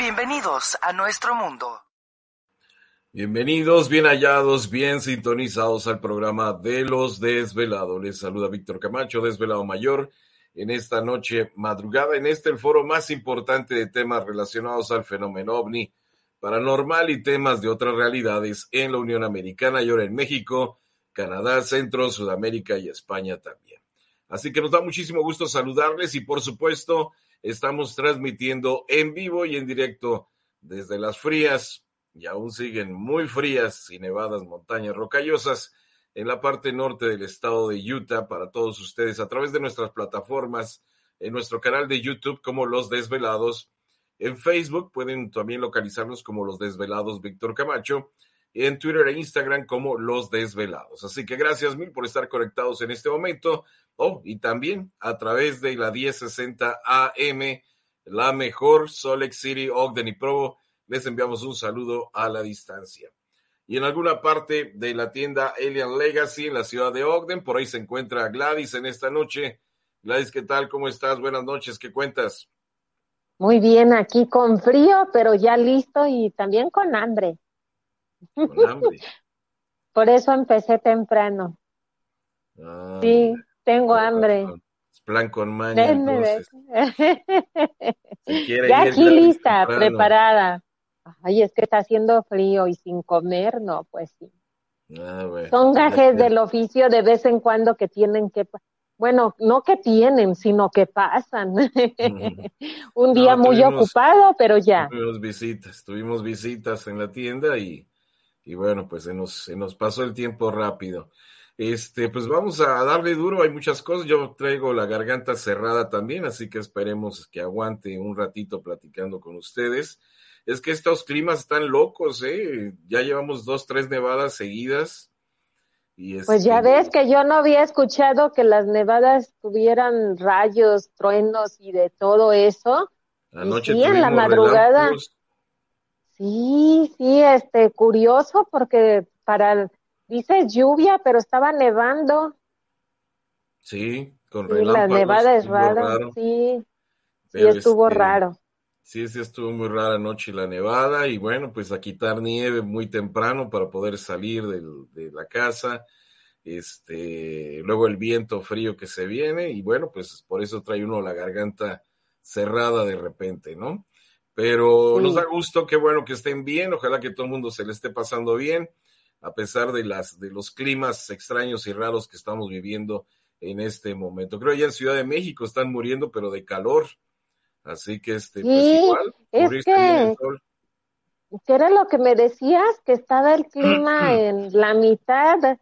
Bienvenidos a nuestro mundo. Bienvenidos, bien hallados, bien sintonizados al programa de los desvelados. Les saluda Víctor Camacho, desvelado mayor, en esta noche madrugada, en este el foro más importante de temas relacionados al fenómeno ovni, paranormal y temas de otras realidades en la Unión Americana y ahora en México, Canadá, Centro, Sudamérica y España también. Así que nos da muchísimo gusto saludarles y por supuesto estamos transmitiendo en vivo y en directo desde las frías y aún siguen muy frías y nevadas montañas rocallosas en la parte norte del estado de Utah para todos ustedes a través de nuestras plataformas, en nuestro canal de YouTube como Los Desvelados, en Facebook pueden también localizarnos como Los Desvelados Víctor Camacho, en Twitter e Instagram como Los Desvelados. Así que gracias mil por estar conectados en este momento. Oh, y también a través de la 1060 AM, la mejor Salt Lake City, Ogden y Provo, les enviamos un saludo a la distancia. Y en alguna parte de la tienda Alien Legacy en la ciudad de Ogden, por ahí se encuentra Gladys en esta noche. Gladys, ¿qué tal? ¿Cómo estás? Buenas noches, ¿qué cuentas? Muy bien, aquí con frío, pero ya listo y también con hambre. Con hambre. Por eso empecé temprano. Ah, Sí, tengo plan hambre. Plan con maña, entonces. Ya aquí lista, temprano. preparada. Ay, es que está haciendo frío y sin comer, no, pues sí. Ah, bueno. Son gajes del oficio de vez en cuando que tienen que, bueno, no que tienen, sino que pasan. Un día No, muy tuvimos- ocupado, pero ya. Tuvimos visitas, tuvimos visitas en la tienda y, y bueno, pues se nos, se nos pasó el tiempo rápido. Este, pues vamos a darle duro, hay muchas cosas. Yo traigo la garganta cerrada también, así que esperemos que aguante un ratito platicando con ustedes. Es que estos climas están locos, ¿eh? Ya llevamos dos, tres nevadas seguidas. Y Pues ya este, ves que yo no había escuchado que las nevadas tuvieran rayos, truenos y de todo eso. Anoche sí, en la madrugada. Sí, sí, este, curioso porque para, dice lluvia, pero estaba nevando. Sí, con Sí, la nevada es rara. raro, Sí, sí, estuvo este, raro. Sí, sí, estuvo muy rara anoche la nevada y bueno, pues a quitar nieve muy temprano para poder salir del- de la casa. Este, luego el viento frío que se viene y bueno, pues por eso trae uno la garganta cerrada de repente, ¿no? Pero Sí. nos da gusto, qué bueno que estén bien, ojalá que todo el mundo se le esté pasando bien, a pesar de las de los climas extraños y raros que estamos viviendo en este momento. Creo ya en Ciudad de México están muriendo, pero de calor. Así que este, pues igual, es cubrirse bien el que- sol. ¿Qué era lo que me decías? Que estaba el clima en la mitad,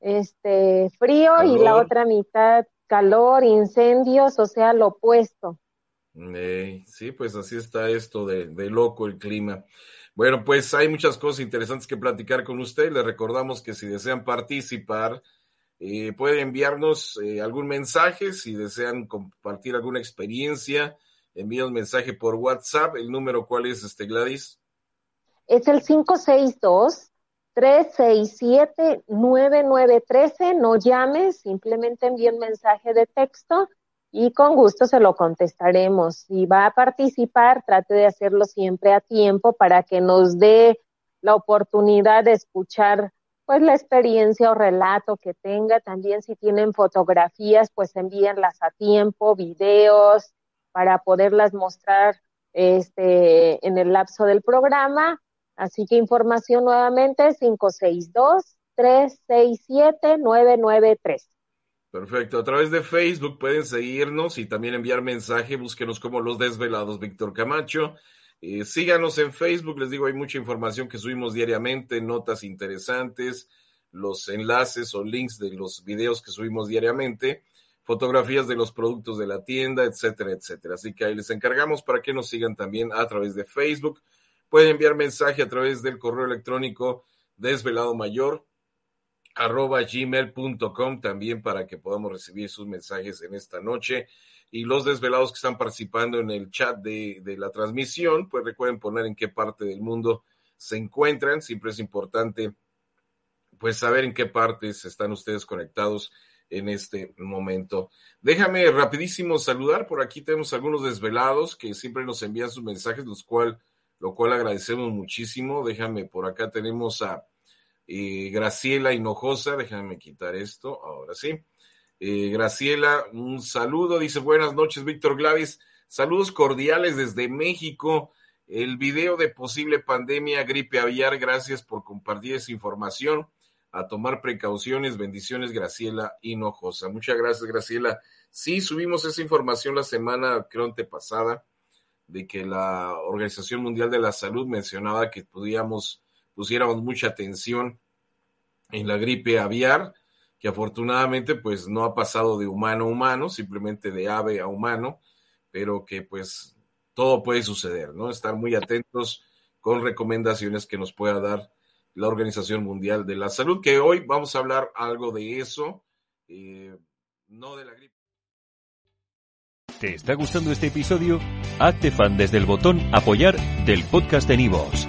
este, frío y la otra mitad calor, incendios, o sea, lo opuesto. Eh, sí, pues así está esto de, de loco el clima. Bueno, pues hay muchas cosas interesantes que platicar con usted. Les recordamos que si desean participar, eh, pueden enviarnos eh, algún mensaje. Si desean compartir alguna experiencia, envíen un mensaje por WhatsApp. ¿El número cuál es, este Gladys? Es el 562-367-9913. No llames, simplemente envíe un mensaje de texto y con gusto se lo contestaremos. Si va a participar, trate de hacerlo siempre a tiempo para que nos dé la oportunidad de escuchar pues la experiencia o relato que tenga. También si tienen fotografías, pues envíenlas a tiempo, videos, para poderlas mostrar este, en el lapso del programa. Así que información nuevamente 562-367-993. Perfecto. A través de Facebook pueden seguirnos y también enviar mensaje. Búsquenos como Los Desvelados Víctor Camacho. Eh, síganos en Facebook. Les digo, hay mucha información que subimos diariamente, notas interesantes, los enlaces o links de los videos que subimos diariamente, fotografías de los productos de la tienda, etcétera, etcétera. Así que ahí les encargamos para que nos sigan también a través de Facebook. Pueden enviar mensaje a través del correo electrónico desvelado mayor arroba gmail.com también para que podamos recibir sus mensajes en esta noche. Y los desvelados que están participando en el chat de, de la transmisión, pues recuerden poner en qué parte del mundo se encuentran. Siempre es importante pues saber en qué partes están ustedes conectados en este momento. Déjame rapidísimo saludar. Por aquí tenemos algunos desvelados que siempre nos envían sus mensajes, los cual, lo cual agradecemos muchísimo. Déjame, por acá tenemos a Graciela Hinojosa, déjame quitar esto, ahora sí. Graciela, un saludo, dice buenas noches, Víctor Glavis, saludos cordiales desde México. El video de posible pandemia gripe aviar, gracias por compartir esa información. A tomar precauciones, bendiciones, Graciela Hinojosa. Muchas gracias, Graciela. Sí, subimos esa información la semana, creo, antepasada, de que la Organización Mundial de la Salud mencionaba que podíamos pusiéramos mucha atención en la gripe aviar, que afortunadamente pues no ha pasado de humano a humano, simplemente de ave a humano, pero que pues todo puede suceder, ¿no? Estar muy atentos con recomendaciones que nos pueda dar la Organización Mundial de la Salud, que hoy vamos a hablar algo de eso, eh, no de la gripe. ¿Te está gustando este episodio? Hazte fan desde el botón apoyar del podcast de Nivos.